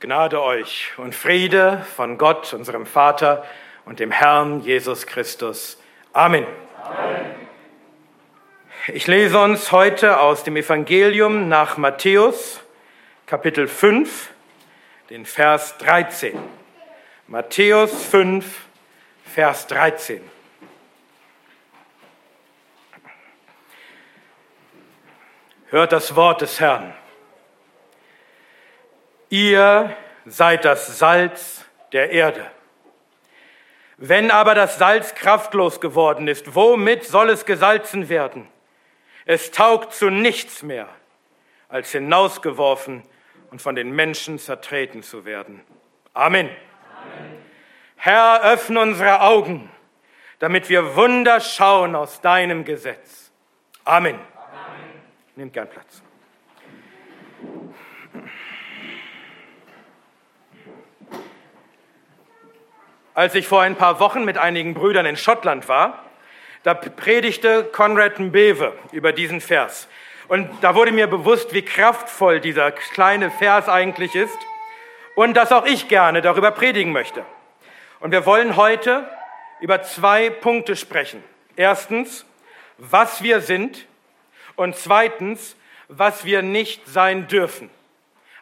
Gnade euch und Friede von Gott, unserem Vater und dem Herrn Jesus Christus. Amen. Amen. Ich lese uns heute aus dem Evangelium nach Matthäus, Kapitel 5, den Vers 13. Matthäus 5, Vers 13. Hört das Wort des Herrn. Ihr seid das Salz der Erde. Wenn aber das Salz kraftlos geworden ist, womit soll es gesalzen werden? Es taugt zu nichts mehr, als hinausgeworfen und von den Menschen zertreten zu werden. Amen. Amen. Herr, öffne unsere Augen, damit wir Wunder schauen aus deinem Gesetz. Amen. Amen. Nehmt gern Platz. Als ich vor ein paar Wochen mit einigen Brüdern in Schottland war, da predigte Konrad Mbewe über diesen Vers. Und da wurde mir bewusst, wie kraftvoll dieser kleine Vers eigentlich ist und dass auch ich gerne darüber predigen möchte. Und wir wollen heute über zwei Punkte sprechen. Erstens, was wir sind und zweitens, was wir nicht sein dürfen.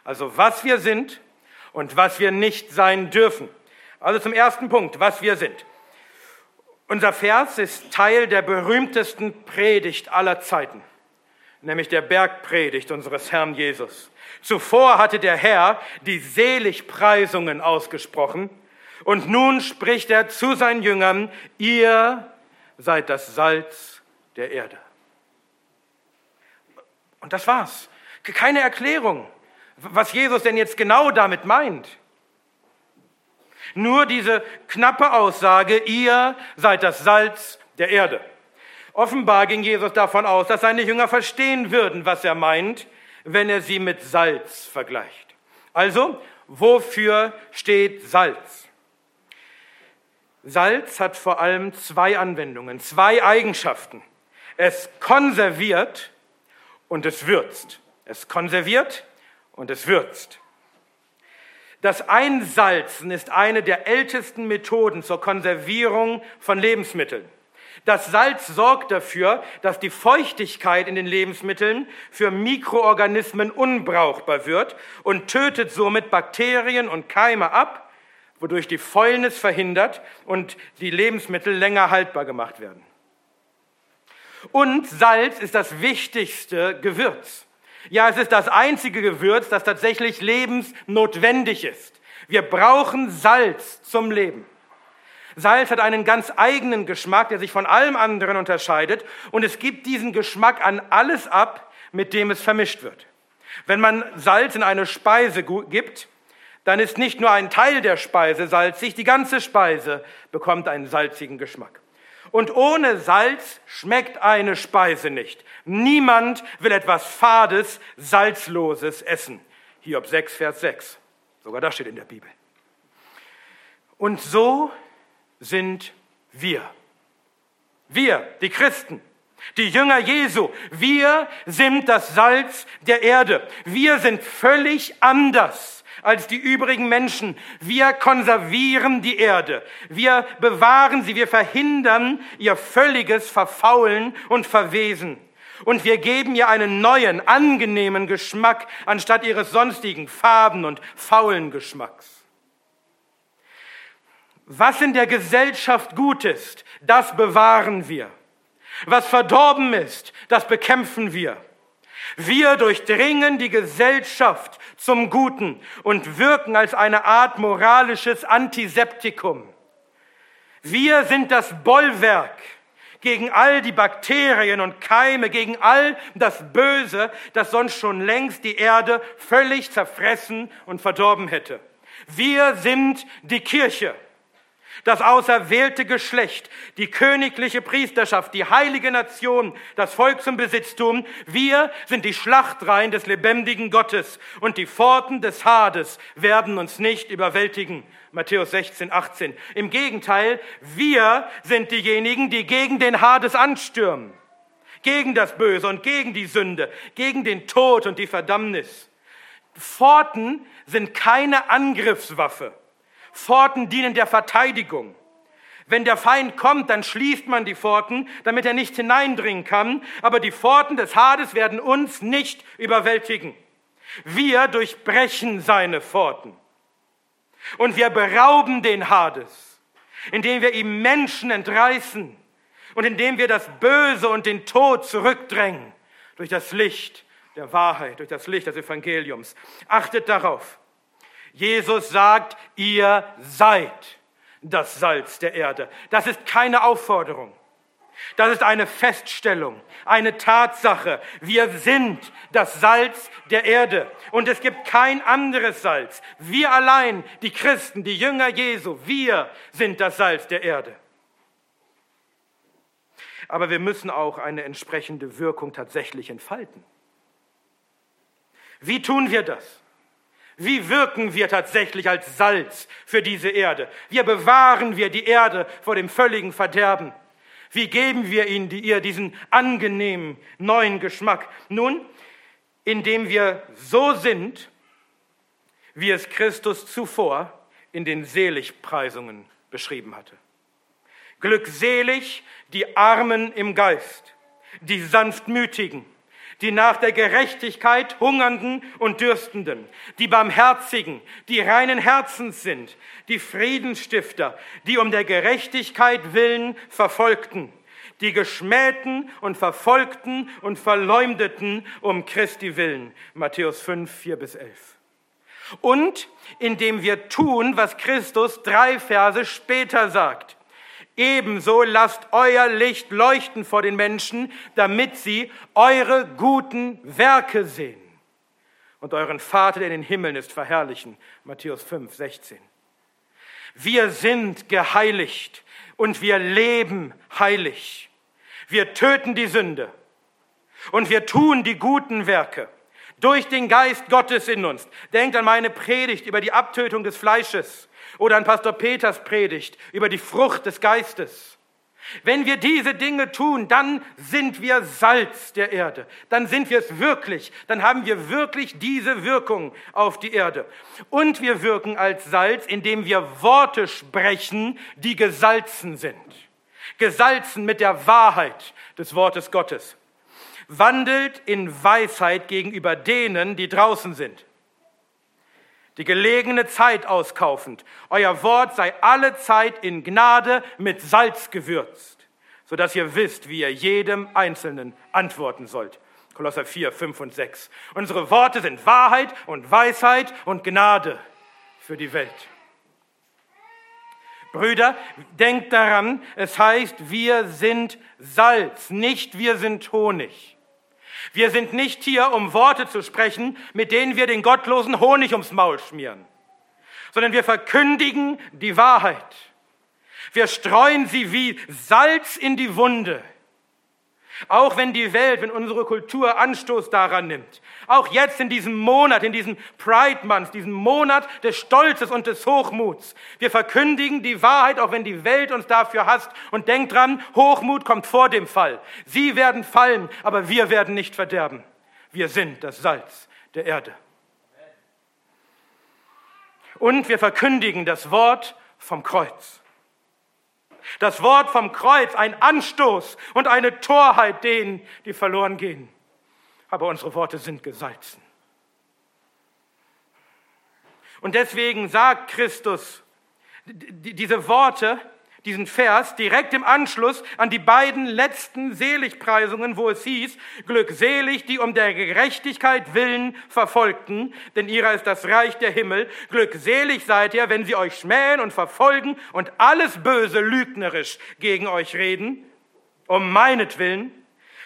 Also was wir sind und was wir nicht sein dürfen. Also zum ersten Punkt, was wir sind. Unser Vers ist Teil der berühmtesten Predigt aller Zeiten, nämlich der Bergpredigt unseres Herrn Jesus. Zuvor hatte der Herr die Seligpreisungen ausgesprochen und nun spricht er zu seinen Jüngern, ihr seid das Salz der Erde. Und das war's. Keine Erklärung, was Jesus denn jetzt genau damit meint. Nur diese knappe Aussage, ihr seid das Salz der Erde. Offenbar ging Jesus davon aus, dass seine Jünger verstehen würden, was er meint, wenn er sie mit Salz vergleicht. Also, wofür steht Salz? Salz hat vor allem zwei Anwendungen, zwei Eigenschaften. Es konserviert und es würzt. Es konserviert und es würzt. Das Einsalzen ist eine der ältesten Methoden zur Konservierung von Lebensmitteln. Das Salz sorgt dafür, dass die Feuchtigkeit in den Lebensmitteln für Mikroorganismen unbrauchbar wird und tötet somit Bakterien und Keime ab, wodurch die Fäulnis verhindert und die Lebensmittel länger haltbar gemacht werden. Und Salz ist das wichtigste Gewürz. Ja, es ist das einzige Gewürz, das tatsächlich lebensnotwendig ist. Wir brauchen Salz zum Leben. Salz hat einen ganz eigenen Geschmack, der sich von allem anderen unterscheidet. Und es gibt diesen Geschmack an alles ab, mit dem es vermischt wird. Wenn man Salz in eine Speise gibt, dann ist nicht nur ein Teil der Speise salzig, die ganze Speise bekommt einen salzigen Geschmack. Und ohne Salz schmeckt eine Speise nicht. Niemand will etwas Fades, Salzloses essen. Hiob 6, Vers 6. Sogar das steht in der Bibel. Und so sind wir. Wir, die Christen, die Jünger Jesu, wir sind das Salz der Erde. Wir sind völlig anders als die übrigen Menschen. Wir konservieren die Erde. Wir bewahren sie. Wir verhindern ihr völliges Verfaulen und Verwesen. Und wir geben ihr einen neuen, angenehmen Geschmack anstatt ihres sonstigen Farben und faulen Geschmacks. Was in der Gesellschaft gut ist, das bewahren wir. Was verdorben ist, das bekämpfen wir. Wir durchdringen die Gesellschaft zum Guten und wirken als eine Art moralisches Antiseptikum. Wir sind das Bollwerk gegen all die Bakterien und Keime, gegen all das Böse, das sonst schon längst die Erde völlig zerfressen und verdorben hätte. Wir sind die Kirche das auserwählte Geschlecht, die königliche Priesterschaft, die heilige Nation, das Volk zum Besitztum. Wir sind die Schlachtreihen des lebendigen Gottes und die Pforten des Hades werden uns nicht überwältigen. Matthäus 16, 18. Im Gegenteil, wir sind diejenigen, die gegen den Hades anstürmen, gegen das Böse und gegen die Sünde, gegen den Tod und die Verdammnis. Pforten sind keine Angriffswaffe. Pforten dienen der Verteidigung. Wenn der Feind kommt, dann schließt man die Pforten, damit er nicht hineindringen kann. Aber die Pforten des Hades werden uns nicht überwältigen. Wir durchbrechen seine Pforten. Und wir berauben den Hades, indem wir ihm Menschen entreißen und indem wir das Böse und den Tod zurückdrängen durch das Licht der Wahrheit, durch das Licht des Evangeliums. Achtet darauf. Jesus sagt, ihr seid das Salz der Erde. Das ist keine Aufforderung. Das ist eine Feststellung, eine Tatsache. Wir sind das Salz der Erde und es gibt kein anderes Salz. Wir allein, die Christen, die Jünger Jesu, wir sind das Salz der Erde. Aber wir müssen auch eine entsprechende Wirkung tatsächlich entfalten. Wie tun wir das? Wie wirken wir tatsächlich als Salz für diese Erde? Wie bewahren wir die Erde vor dem völligen Verderben? Wie geben wir ihnen ihr diesen angenehmen neuen Geschmack? Nun, indem wir so sind, wie es Christus zuvor in den Seligpreisungen beschrieben hatte. Glückselig die Armen im Geist, die Sanftmütigen, die nach der Gerechtigkeit Hungernden und Dürstenden, die Barmherzigen, die reinen Herzens sind, die Friedensstifter, die um der Gerechtigkeit willen Verfolgten, die Geschmähten und Verfolgten und Verleumdeten um Christi willen. Matthäus 5, 4 bis 11. Und indem wir tun, was Christus drei Verse später sagt. Ebenso lasst euer Licht leuchten vor den Menschen, damit sie eure guten Werke sehen und euren Vater, der in den Himmeln ist, verherrlichen. Matthäus 5, 16. Wir sind geheiligt und wir leben heilig. Wir töten die Sünde und wir tun die guten Werke durch den Geist Gottes in uns. Denkt an meine Predigt über die Abtötung des Fleisches oder an Pastor Peters Predigt über die Frucht des Geistes. Wenn wir diese Dinge tun, dann sind wir Salz der Erde. Dann sind wir es wirklich. Dann haben wir wirklich diese Wirkung auf die Erde. Und wir wirken als Salz, indem wir Worte sprechen, die gesalzen sind. Gesalzen mit der Wahrheit des Wortes Gottes. Wandelt in Weisheit gegenüber denen, die draußen sind die gelegene Zeit auskaufend. Euer Wort sei alle Zeit in Gnade mit Salz gewürzt, sodass ihr wisst, wie ihr jedem Einzelnen antworten sollt. Kolosser 4, 5 und 6. Unsere Worte sind Wahrheit und Weisheit und Gnade für die Welt. Brüder, denkt daran, es heißt, wir sind Salz, nicht wir sind Honig. Wir sind nicht hier, um Worte zu sprechen, mit denen wir den gottlosen Honig ums Maul schmieren, sondern wir verkündigen die Wahrheit. Wir streuen sie wie Salz in die Wunde. Auch wenn die Welt, wenn unsere Kultur Anstoß daran nimmt. Auch jetzt in diesem Monat, in diesem Pride Month, diesem Monat des Stolzes und des Hochmuts. Wir verkündigen die Wahrheit, auch wenn die Welt uns dafür hasst. Und denkt dran, Hochmut kommt vor dem Fall. Sie werden fallen, aber wir werden nicht verderben. Wir sind das Salz der Erde. Und wir verkündigen das Wort vom Kreuz. Das Wort vom Kreuz, ein Anstoß und eine Torheit denen, die verloren gehen. Aber unsere Worte sind gesalzen. Und deswegen sagt Christus diese Worte, diesen Vers direkt im Anschluss an die beiden letzten Seligpreisungen, wo es hieß, glückselig, die um der Gerechtigkeit willen verfolgten, denn ihrer ist das Reich der Himmel. Glückselig seid ihr, wenn sie euch schmähen und verfolgen und alles Böse lügnerisch gegen euch reden, um meinetwillen.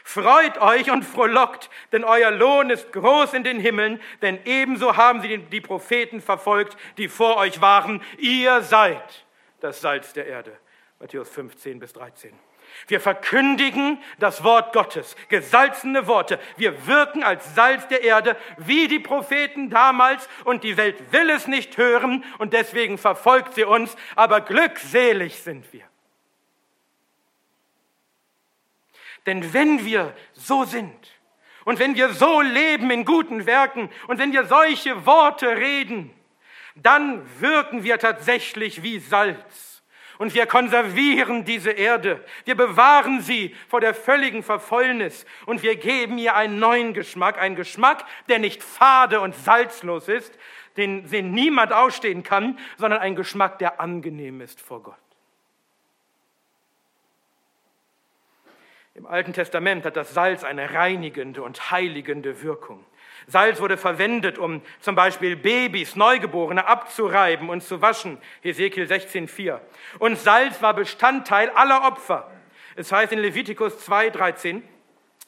Freut euch und frohlockt, denn euer Lohn ist groß in den Himmeln, denn ebenso haben sie die Propheten verfolgt, die vor euch waren. Ihr seid das Salz der Erde. Matthäus 15 bis 13. Wir verkündigen das Wort Gottes, gesalzene Worte. Wir wirken als Salz der Erde, wie die Propheten damals, und die Welt will es nicht hören, und deswegen verfolgt sie uns, aber glückselig sind wir. Denn wenn wir so sind Und wenn wir so leben in guten Werken und wenn wir solche Worte reden, dann wirken wir tatsächlich wie Salz. Und wir konservieren diese Erde. Wir bewahren sie vor der völligen Verfäulnis. Und wir geben ihr einen neuen Geschmack. Einen Geschmack, der nicht fade und salzlos ist, den, den niemand ausstehen kann, sondern ein Geschmack, der angenehm ist vor Gott. Im Alten Testament hat das Salz eine reinigende und heiligende Wirkung. Salz wurde verwendet, um zum Beispiel Babys, Neugeborene abzureiben und zu waschen. Hesekiel 16,4. Und Salz war Bestandteil aller Opfer. Es heißt in Levitikus 2,13,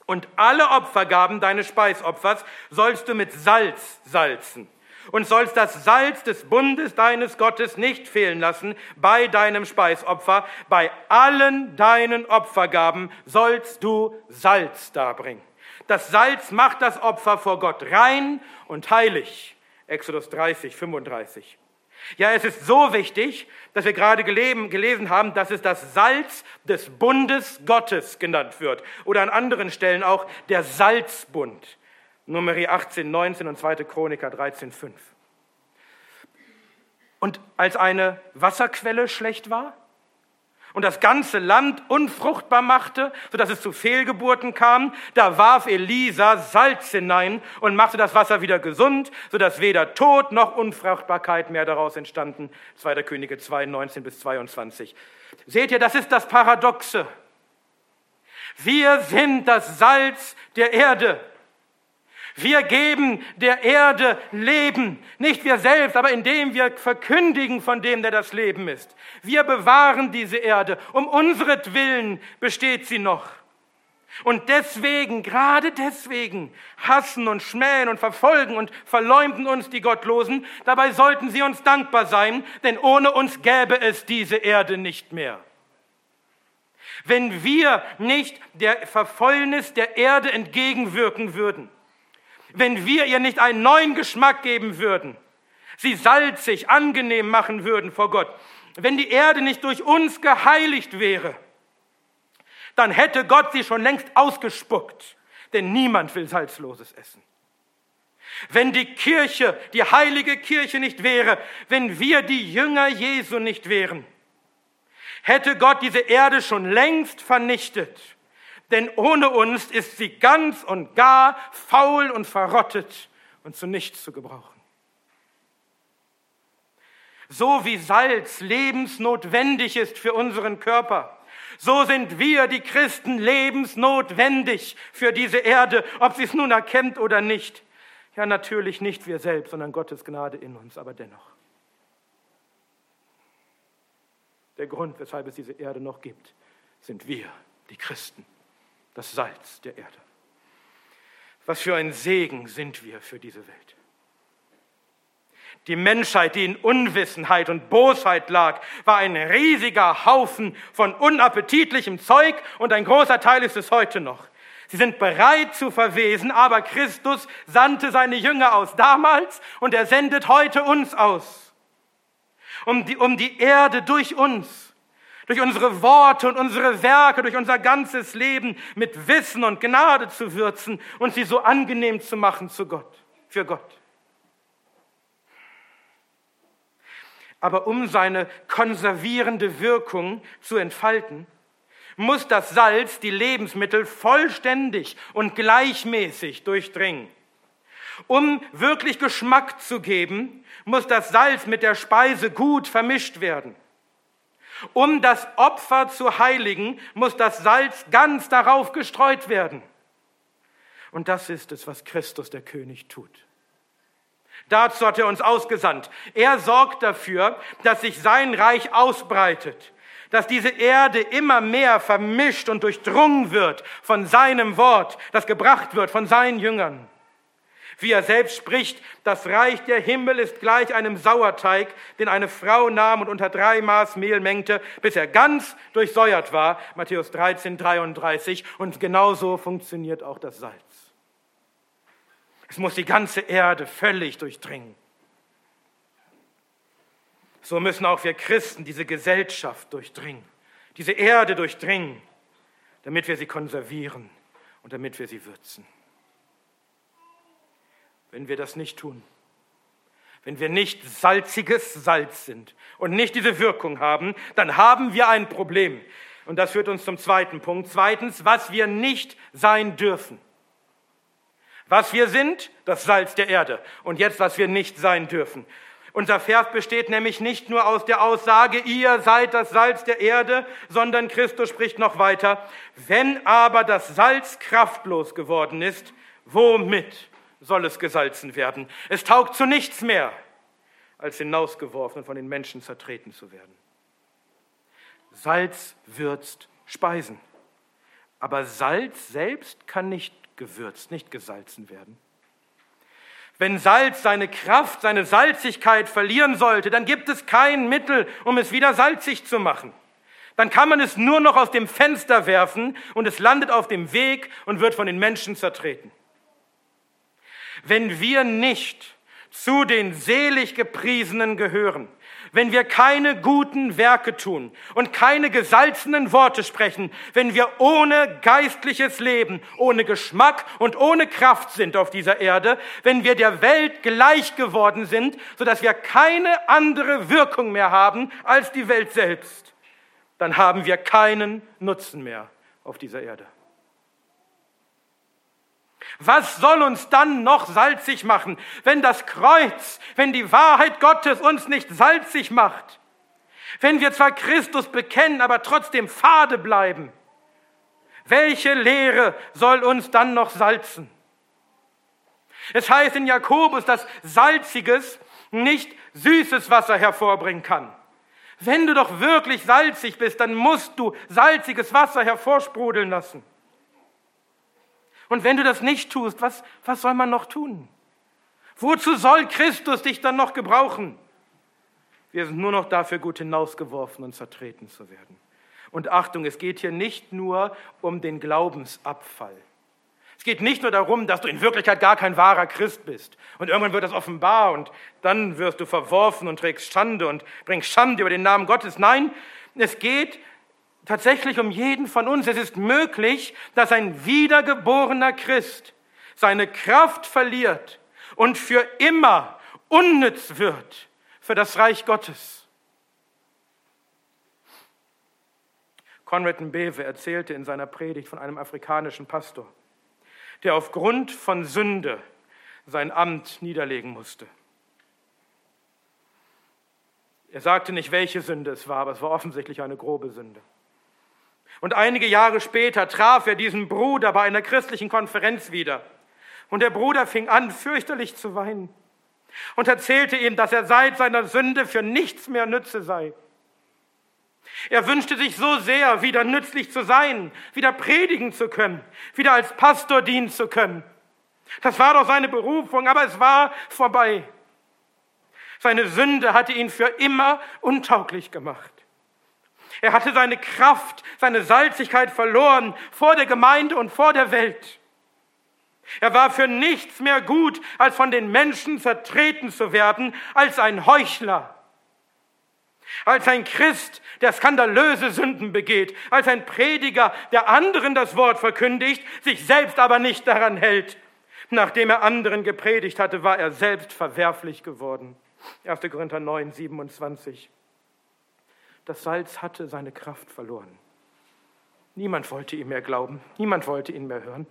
und alle Opfergaben deines Speisopfers sollst du mit Salz salzen und sollst das Salz des Bundes deines Gottes nicht fehlen lassen bei deinem Speisopfer. Bei allen deinen Opfergaben sollst du Salz darbringen. Das Salz macht das Opfer vor Gott rein und heilig. Exodus 30, 35. Ja, es ist so wichtig, dass wir gerade gelesen haben, dass es das Salz des Bundes Gottes genannt wird. Oder an anderen Stellen auch der Salzbund. Nummer 18, 19 und 2. Chroniker 13, 5. Und als eine Wasserquelle schlecht war und das ganze Land unfruchtbar machte, sodass es zu Fehlgeburten kam, da warf Elisa Salz hinein und machte das Wasser wieder gesund, sodass weder Tod noch Unfruchtbarkeit mehr daraus entstanden. 2. Könige 2, 19 bis 22. Seht ihr, das ist das Paradoxe. Wir sind das Salz der Erde. Wir geben der Erde Leben, nicht wir selbst, aber indem wir verkündigen von dem, der das Leben ist. Wir bewahren diese Erde. Um unseretwillen besteht sie noch. Und deswegen, gerade deswegen, hassen und schmähen und verfolgen und verleumden uns die Gottlosen. Dabei sollten sie uns dankbar sein, denn ohne uns gäbe es diese Erde nicht mehr. Wenn wir nicht der Verfäulnis der Erde entgegenwirken würden, wenn wir ihr nicht einen neuen Geschmack geben würden, sie salzig, angenehm machen würden vor Gott, wenn die Erde nicht durch uns geheiligt wäre, dann hätte Gott sie schon längst ausgespuckt, denn niemand will salzloses Essen. Wenn die Kirche, die heilige Kirche nicht wäre, wenn wir die Jünger Jesu nicht wären, hätte Gott diese Erde schon längst vernichtet denn ohne uns ist sie ganz und gar faul und verrottet und zu nichts zu gebrauchen. So wie Salz lebensnotwendig ist für unseren Körper, so sind wir, die Christen, lebensnotwendig für diese Erde, ob sie es nun erkennt oder nicht. Ja, natürlich nicht wir selbst, sondern Gottes Gnade in uns, aber dennoch. Der Grund, weshalb es diese Erde noch gibt, sind wir, die Christen das Salz der Erde. Was für ein Segen sind wir für diese Welt. Die Menschheit, die in Unwissenheit und Bosheit lag, war ein riesiger Haufen von unappetitlichem Zeug und ein großer Teil ist es heute noch. Sie sind bereit zu verwesen, aber Christus sandte seine Jünger aus damals und er sendet heute uns aus, um die, um die Erde durch uns durch unsere Worte und unsere Werke, durch unser ganzes Leben mit Wissen und Gnade zu würzen und sie so angenehm zu machen zu Gott, für Gott. Aber um seine konservierende Wirkung zu entfalten, muss das Salz die Lebensmittel vollständig und gleichmäßig durchdringen. Um wirklich Geschmack zu geben, muss das Salz mit der Speise gut vermischt werden. Um das Opfer zu heiligen, muss das Salz ganz darauf gestreut werden. Und das ist es, was Christus der König tut. Dazu hat er uns ausgesandt. Er sorgt dafür, dass sich sein Reich ausbreitet, dass diese Erde immer mehr vermischt und durchdrungen wird von seinem Wort, das gebracht wird von seinen Jüngern. Wie er selbst spricht, das Reich der Himmel ist gleich einem Sauerteig, den eine Frau nahm und unter drei Maß Mehl mengte, bis er ganz durchsäuert war. Matthäus 13, 33. Und genauso funktioniert auch das Salz. Es muss die ganze Erde völlig durchdringen. So müssen auch wir Christen diese Gesellschaft durchdringen, diese Erde durchdringen, damit wir sie konservieren und damit wir sie würzen. Wenn wir das nicht tun. Wenn wir nicht salziges Salz sind und nicht diese Wirkung haben, dann haben wir ein Problem. Und das führt uns zum zweiten Punkt. Zweitens, was wir nicht sein dürfen. Was wir sind, das Salz der Erde. Und jetzt, was wir nicht sein dürfen. Unser Vers besteht nämlich nicht nur aus der Aussage, ihr seid das Salz der Erde, sondern Christus spricht noch weiter, wenn aber das Salz kraftlos geworden ist, womit soll es gesalzen werden? Es taugt zu nichts mehr, als hinausgeworfen und von den Menschen zertreten zu werden. Salz würzt Speisen, aber Salz selbst kann nicht gewürzt, nicht gesalzen werden. Wenn Salz seine Kraft, seine Salzigkeit verlieren sollte, dann gibt es kein Mittel, um es wieder salzig zu machen. Dann kann man es nur noch aus dem Fenster werfen und es landet auf dem Weg und wird von den Menschen zertreten. Wenn wir nicht zu den selig gepriesenen gehören, wenn wir keine guten Werke tun und keine gesalzenen Worte sprechen, wenn wir ohne geistliches Leben, ohne Geschmack und ohne Kraft sind auf dieser Erde, wenn wir der Welt gleich geworden sind, sodass wir keine andere Wirkung mehr haben als die Welt selbst, dann haben wir keinen Nutzen mehr auf dieser Erde. Was soll uns dann noch salzig machen, wenn das Kreuz, wenn die Wahrheit Gottes uns nicht salzig macht? Wenn wir zwar Christus bekennen, aber trotzdem fade bleiben? Welche Lehre soll uns dann noch salzen? Es heißt in Jakobus, dass salziges nicht süßes Wasser hervorbringen kann. Wenn du doch wirklich salzig bist, dann musst du salziges Wasser hervorsprudeln lassen. Und wenn du das nicht tust, was, was soll man noch tun? Wozu soll Christus dich dann noch gebrauchen? Wir sind nur noch dafür gut hinausgeworfen und zertreten zu werden. Und Achtung, es geht hier nicht nur um den Glaubensabfall. Es geht nicht nur darum, dass du in Wirklichkeit gar kein wahrer Christ bist. Und irgendwann wird das offenbar und dann wirst du verworfen und trägst Schande und bringst Schande über den Namen Gottes. Nein, es geht tatsächlich um jeden von uns. Es ist möglich, dass ein wiedergeborener Christ seine Kraft verliert und für immer unnütz wird für das Reich Gottes. Konrad Mbewe erzählte in seiner Predigt von einem afrikanischen Pastor, der aufgrund von Sünde sein Amt niederlegen musste. Er sagte nicht, welche Sünde es war, aber es war offensichtlich eine grobe Sünde. Und einige Jahre später traf er diesen Bruder bei einer christlichen Konferenz wieder. Und der Bruder fing an, fürchterlich zu weinen und erzählte ihm, dass er seit seiner Sünde für nichts mehr nütze sei. Er wünschte sich so sehr, wieder nützlich zu sein, wieder predigen zu können, wieder als Pastor dienen zu können. Das war doch seine Berufung, aber es war vorbei. Seine Sünde hatte ihn für immer untauglich gemacht. Er hatte seine Kraft, seine Salzigkeit verloren vor der Gemeinde und vor der Welt. Er war für nichts mehr gut, als von den Menschen vertreten zu werden, als ein Heuchler, als ein Christ, der skandalöse Sünden begeht, als ein Prediger, der anderen das Wort verkündigt, sich selbst aber nicht daran hält. Nachdem er anderen gepredigt hatte, war er selbst verwerflich geworden. 1. Korinther 9, 27 das Salz hatte seine Kraft verloren. Niemand wollte ihm mehr glauben, niemand wollte ihn mehr hören.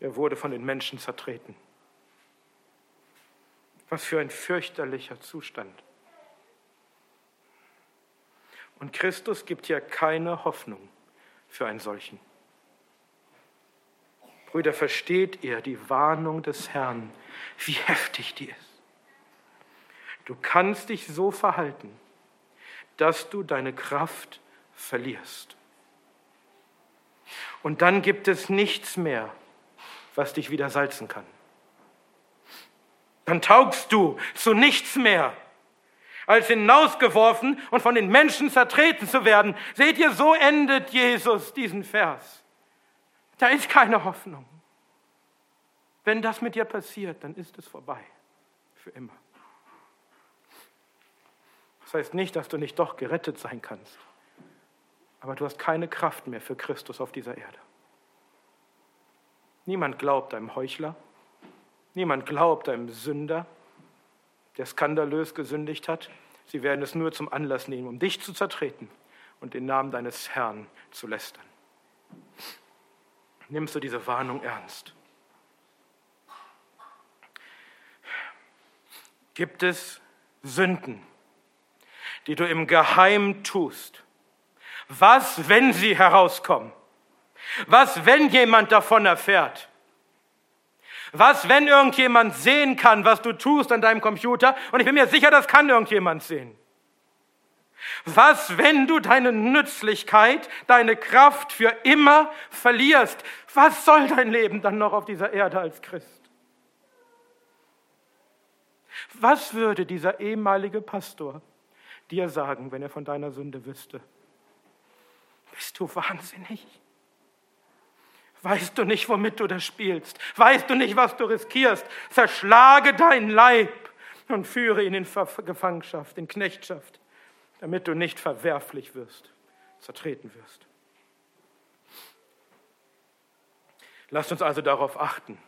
Er wurde von den Menschen zertreten. Was für ein fürchterlicher Zustand. Und Christus gibt hier keine Hoffnung für einen solchen. Brüder, versteht ihr die Warnung des Herrn, wie heftig die ist? Du kannst dich so verhalten, dass du deine Kraft verlierst. Und dann gibt es nichts mehr, was dich wieder salzen kann. Dann taugst du zu nichts mehr, als hinausgeworfen und von den Menschen zertreten zu werden. Seht ihr, so endet Jesus diesen Vers. Da ist keine Hoffnung. Wenn das mit dir passiert, dann ist es vorbei. Für immer. Das heißt nicht, dass du nicht doch gerettet sein kannst. Aber du hast keine Kraft mehr für Christus auf dieser Erde. Niemand glaubt einem Heuchler. Niemand glaubt einem Sünder, der skandalös gesündigt hat. Sie werden es nur zum Anlass nehmen, um dich zu zertreten und den Namen deines Herrn zu lästern. Nimmst du diese Warnung ernst? Gibt es Sünden, die du im Geheim tust? Was, wenn sie herauskommen? Was, wenn jemand davon erfährt? Was, wenn irgendjemand sehen kann, was du tust an deinem Computer? Und ich bin mir sicher, das kann irgendjemand sehen. Was, wenn du deine Nützlichkeit, deine Kraft für immer verlierst? Was soll dein Leben dann noch auf dieser Erde als Christ? Was würde dieser ehemalige Pastor dir sagen, wenn er von deiner Sünde wüsste? Bist du wahnsinnig? Weißt du nicht, womit du das spielst? Weißt du nicht, was du riskierst? Zerschlage deinen Leib und führe ihn in Gefangenschaft, in Knechtschaft, damit du nicht verwerflich wirst, zertreten wirst. Lasst uns also darauf achten,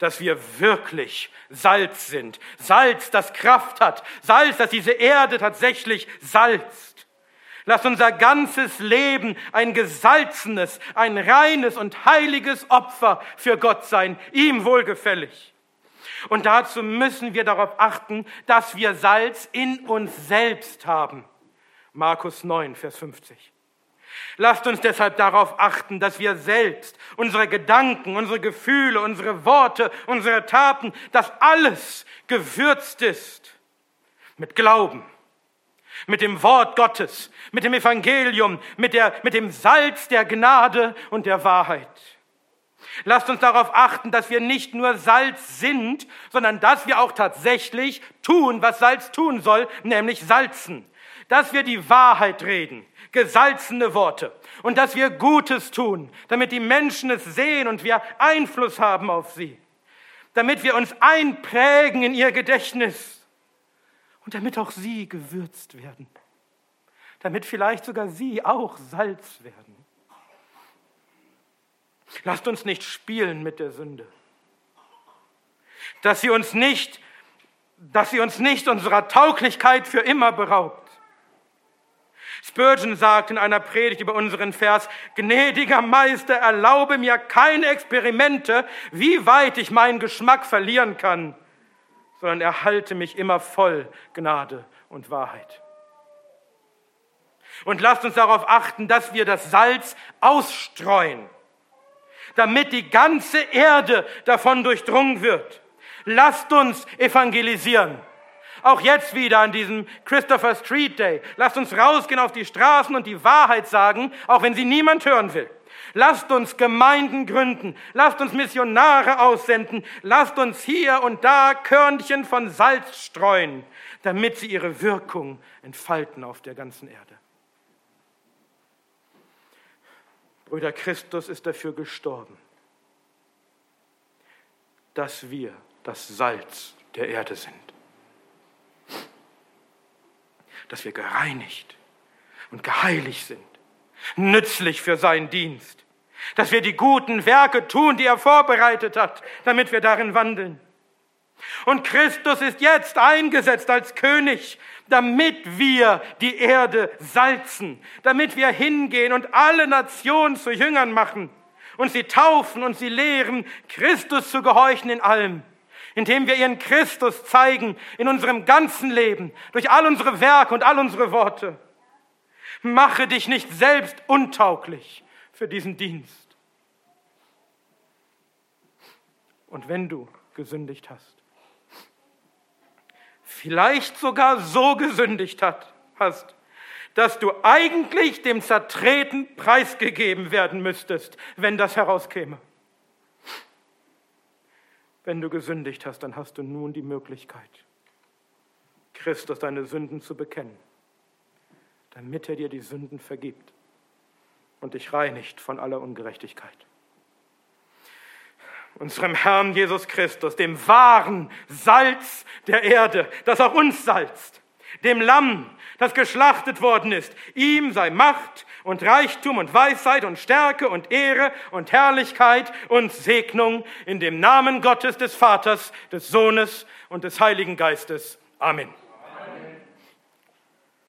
dass wir wirklich Salz sind. Salz, das Kraft hat. Salz, das diese Erde tatsächlich salzt. Lass unser ganzes Leben ein gesalzenes, ein reines und heiliges Opfer für Gott sein, ihm wohlgefällig. Und dazu müssen wir darauf achten, dass wir Salz in uns selbst haben. Markus 9, Vers 50. Lasst uns deshalb darauf achten, dass wir selbst, unsere Gedanken, unsere Gefühle, unsere Worte, unsere Taten, dass alles gewürzt ist mit Glauben mit dem Wort Gottes, mit dem Evangelium, mit, der, mit dem Salz der Gnade und der Wahrheit. Lasst uns darauf achten, dass wir nicht nur Salz sind, sondern dass wir auch tatsächlich tun, was Salz tun soll, nämlich salzen. Dass wir die Wahrheit reden, gesalzene Worte. Und dass wir Gutes tun, damit die Menschen es sehen und wir Einfluss haben auf sie. Damit wir uns einprägen in ihr Gedächtnis und damit auch sie gewürzt werden, damit vielleicht sogar sie auch Salz werden. Lasst uns nicht spielen mit der Sünde, dass sie uns nicht, dass sie uns nicht unserer Tauglichkeit für immer beraubt. Spurgeon sagt in einer Predigt über unseren Vers, gnädiger Meister, erlaube mir keine Experimente, wie weit ich meinen Geschmack verlieren kann sondern erhalte mich immer voll Gnade und Wahrheit. Und lasst uns darauf achten, dass wir das Salz ausstreuen, damit die ganze Erde davon durchdrungen wird. Lasst uns evangelisieren. Auch jetzt wieder an diesem Christopher Street Day. Lasst uns rausgehen auf die Straßen und die Wahrheit sagen, auch wenn sie niemand hören will. Lasst uns Gemeinden gründen. Lasst uns Missionare aussenden. Lasst uns hier und da Körnchen von Salz streuen, damit sie ihre Wirkung entfalten auf der ganzen Erde. Brüder, Christus ist dafür gestorben, dass wir das Salz der Erde sind. Dass wir gereinigt und geheiligt sind nützlich für seinen Dienst. Dass wir die guten Werke tun, die er vorbereitet hat, damit wir darin wandeln. Und Christus ist jetzt eingesetzt als König, damit wir die Erde salzen, damit wir hingehen und alle Nationen zu Jüngern machen und sie taufen und sie lehren, Christus zu gehorchen in allem, indem wir ihren Christus zeigen in unserem ganzen Leben, durch all unsere Werke und all unsere Worte. Mache dich nicht selbst untauglich für diesen Dienst. Und wenn du gesündigt hast, vielleicht sogar so gesündigt hast, dass du eigentlich dem Zertreten preisgegeben werden müsstest, wenn das herauskäme. Wenn du gesündigt hast, dann hast du nun die Möglichkeit, Christus deine Sünden zu bekennen damit er dir die Sünden vergibt und dich reinigt von aller Ungerechtigkeit. Unserem Herrn Jesus Christus, dem wahren Salz der Erde, das auch uns salzt, dem Lamm, das geschlachtet worden ist. Ihm sei Macht und Reichtum und Weisheit und Stärke und Ehre und Herrlichkeit und Segnung in dem Namen Gottes des Vaters, des Sohnes und des Heiligen Geistes. Amen.